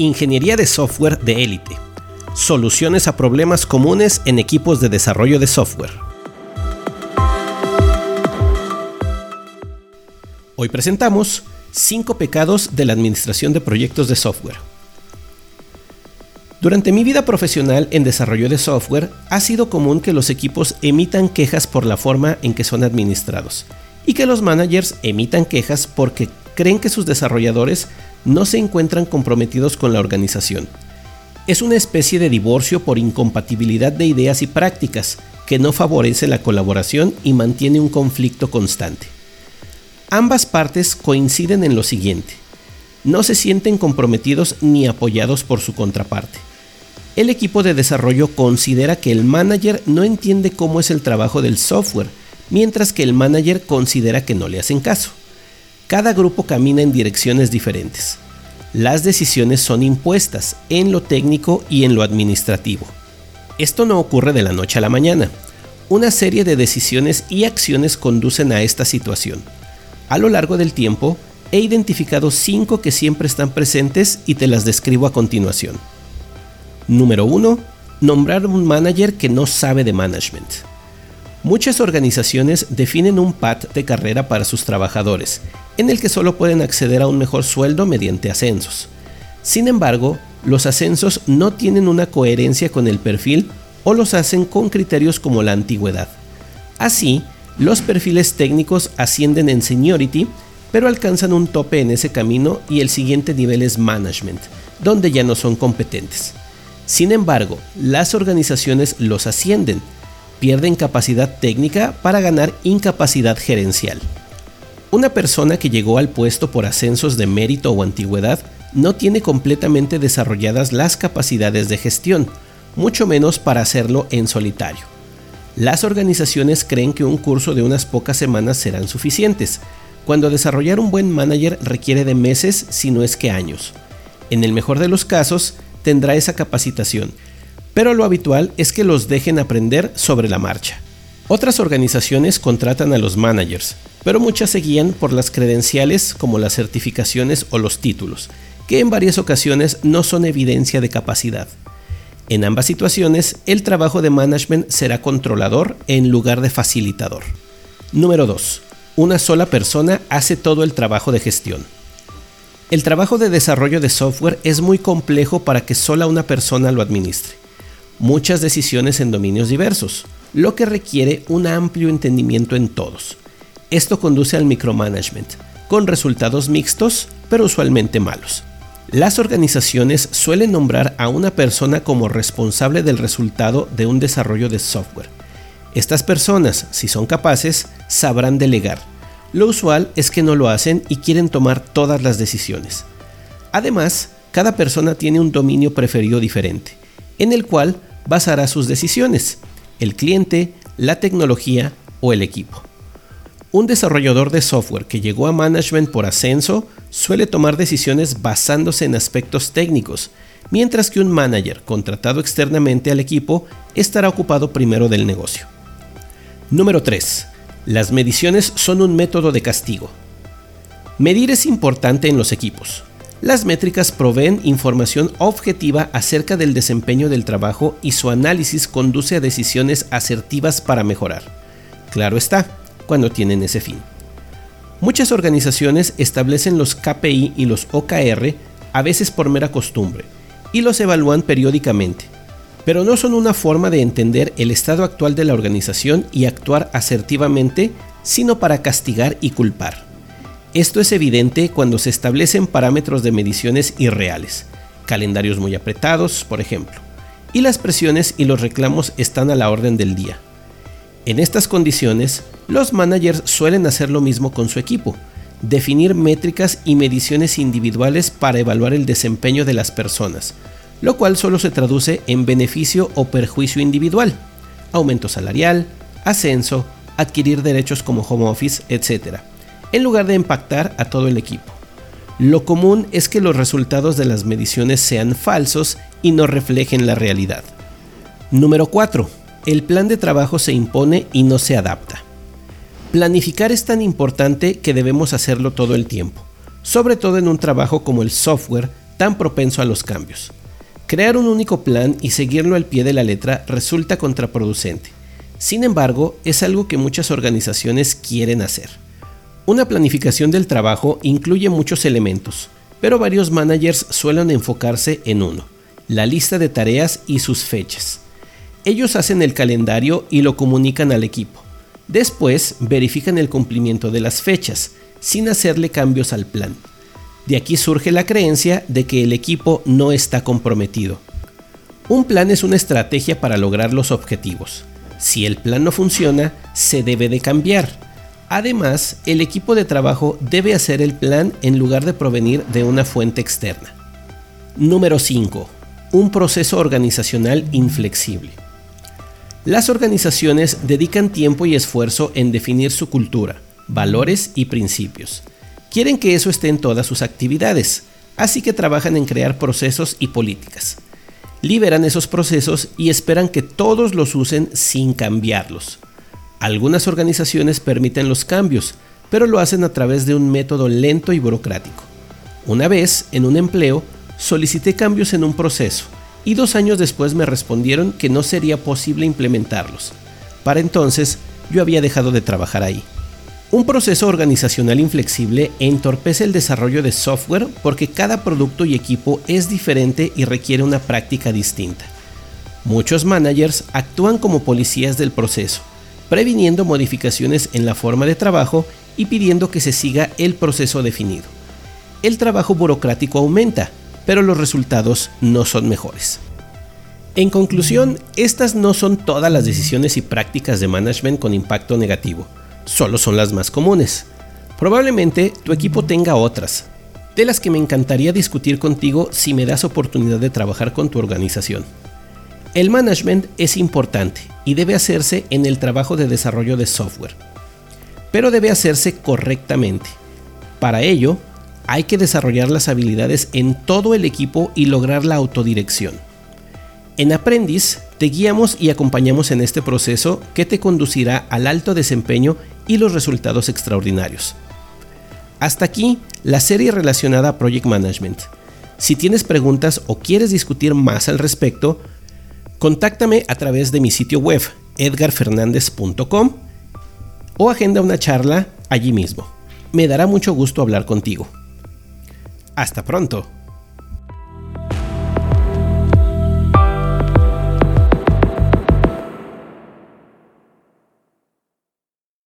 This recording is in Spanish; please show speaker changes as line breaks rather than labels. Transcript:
Ingeniería de software de élite. Soluciones a problemas comunes en equipos de desarrollo de software. Hoy presentamos 5 pecados de la administración de proyectos de software. Durante mi vida profesional en desarrollo de software, ha sido común que los equipos emitan quejas por la forma en que son administrados y que los managers emitan quejas porque creen que sus desarrolladores no se encuentran comprometidos con la organización. Es una especie de divorcio por incompatibilidad de ideas y prácticas que no favorece la colaboración y mantiene un conflicto constante. Ambas partes coinciden en lo siguiente. No se sienten comprometidos ni apoyados por su contraparte. El equipo de desarrollo considera que el manager no entiende cómo es el trabajo del software, mientras que el manager considera que no le hacen caso. Cada grupo camina en direcciones diferentes. Las decisiones son impuestas en lo técnico y en lo administrativo. Esto no ocurre de la noche a la mañana. Una serie de decisiones y acciones conducen a esta situación. A lo largo del tiempo, he identificado cinco que siempre están presentes y te las describo a continuación. Número 1. Nombrar un manager que no sabe de management. Muchas organizaciones definen un path de carrera para sus trabajadores en el que solo pueden acceder a un mejor sueldo mediante ascensos. Sin embargo, los ascensos no tienen una coherencia con el perfil o los hacen con criterios como la antigüedad. Así, los perfiles técnicos ascienden en seniority, pero alcanzan un tope en ese camino y el siguiente nivel es management, donde ya no son competentes. Sin embargo, las organizaciones los ascienden, pierden capacidad técnica para ganar incapacidad gerencial. Una persona que llegó al puesto por ascensos de mérito o antigüedad no tiene completamente desarrolladas las capacidades de gestión, mucho menos para hacerlo en solitario. Las organizaciones creen que un curso de unas pocas semanas serán suficientes, cuando desarrollar un buen manager requiere de meses, si no es que años. En el mejor de los casos, tendrá esa capacitación, pero lo habitual es que los dejen aprender sobre la marcha. Otras organizaciones contratan a los managers, pero muchas se guían por las credenciales como las certificaciones o los títulos, que en varias ocasiones no son evidencia de capacidad. En ambas situaciones, el trabajo de management será controlador en lugar de facilitador. Número 2. Una sola persona hace todo el trabajo de gestión. El trabajo de desarrollo de software es muy complejo para que sola una persona lo administre. Muchas decisiones en dominios diversos, lo que requiere un amplio entendimiento en todos. Esto conduce al micromanagement, con resultados mixtos, pero usualmente malos. Las organizaciones suelen nombrar a una persona como responsable del resultado de un desarrollo de software. Estas personas, si son capaces, sabrán delegar. Lo usual es que no lo hacen y quieren tomar todas las decisiones. Además, cada persona tiene un dominio preferido diferente, en el cual basará sus decisiones, el cliente, la tecnología o el equipo. Un desarrollador de software que llegó a management por ascenso suele tomar decisiones basándose en aspectos técnicos, mientras que un manager contratado externamente al equipo estará ocupado primero del negocio. Número 3. Las mediciones son un método de castigo. Medir es importante en los equipos. Las métricas proveen información objetiva acerca del desempeño del trabajo y su análisis conduce a decisiones asertivas para mejorar. Claro está, cuando tienen ese fin. Muchas organizaciones establecen los KPI y los OKR a veces por mera costumbre y los evalúan periódicamente, pero no son una forma de entender el estado actual de la organización y actuar asertivamente, sino para castigar y culpar. Esto es evidente cuando se establecen parámetros de mediciones irreales, calendarios muy apretados, por ejemplo, y las presiones y los reclamos están a la orden del día. En estas condiciones, los managers suelen hacer lo mismo con su equipo, definir métricas y mediciones individuales para evaluar el desempeño de las personas, lo cual solo se traduce en beneficio o perjuicio individual, aumento salarial, ascenso, adquirir derechos como home office, etc., en lugar de impactar a todo el equipo. Lo común es que los resultados de las mediciones sean falsos y no reflejen la realidad. Número 4. El plan de trabajo se impone y no se adapta. Planificar es tan importante que debemos hacerlo todo el tiempo, sobre todo en un trabajo como el software, tan propenso a los cambios. Crear un único plan y seguirlo al pie de la letra resulta contraproducente. Sin embargo, es algo que muchas organizaciones quieren hacer. Una planificación del trabajo incluye muchos elementos, pero varios managers suelen enfocarse en uno, la lista de tareas y sus fechas. Ellos hacen el calendario y lo comunican al equipo. Después verifican el cumplimiento de las fechas, sin hacerle cambios al plan. De aquí surge la creencia de que el equipo no está comprometido. Un plan es una estrategia para lograr los objetivos. Si el plan no funciona, se debe de cambiar. Además, el equipo de trabajo debe hacer el plan en lugar de provenir de una fuente externa. Número 5. Un proceso organizacional inflexible. Las organizaciones dedican tiempo y esfuerzo en definir su cultura, valores y principios. Quieren que eso esté en todas sus actividades, así que trabajan en crear procesos y políticas. Liberan esos procesos y esperan que todos los usen sin cambiarlos. Algunas organizaciones permiten los cambios, pero lo hacen a través de un método lento y burocrático. Una vez, en un empleo, solicité cambios en un proceso y dos años después me respondieron que no sería posible implementarlos. Para entonces, yo había dejado de trabajar ahí. Un proceso organizacional inflexible entorpece el desarrollo de software porque cada producto y equipo es diferente y requiere una práctica distinta. Muchos managers actúan como policías del proceso previniendo modificaciones en la forma de trabajo y pidiendo que se siga el proceso definido. El trabajo burocrático aumenta, pero los resultados no son mejores. En conclusión, estas no son todas las decisiones y prácticas de management con impacto negativo, solo son las más comunes. Probablemente tu equipo tenga otras, de las que me encantaría discutir contigo si me das oportunidad de trabajar con tu organización. El management es importante y debe hacerse en el trabajo de desarrollo de software, pero debe hacerse correctamente. Para ello, hay que desarrollar las habilidades en todo el equipo y lograr la autodirección. En Aprendiz te guiamos y acompañamos en este proceso que te conducirá al alto desempeño y los resultados extraordinarios. Hasta aquí la serie relacionada a Project Management. Si tienes preguntas o quieres discutir más al respecto, Contáctame a través de mi sitio web edgarfernandez.com o agenda una charla allí mismo. Me dará mucho gusto hablar contigo. Hasta pronto.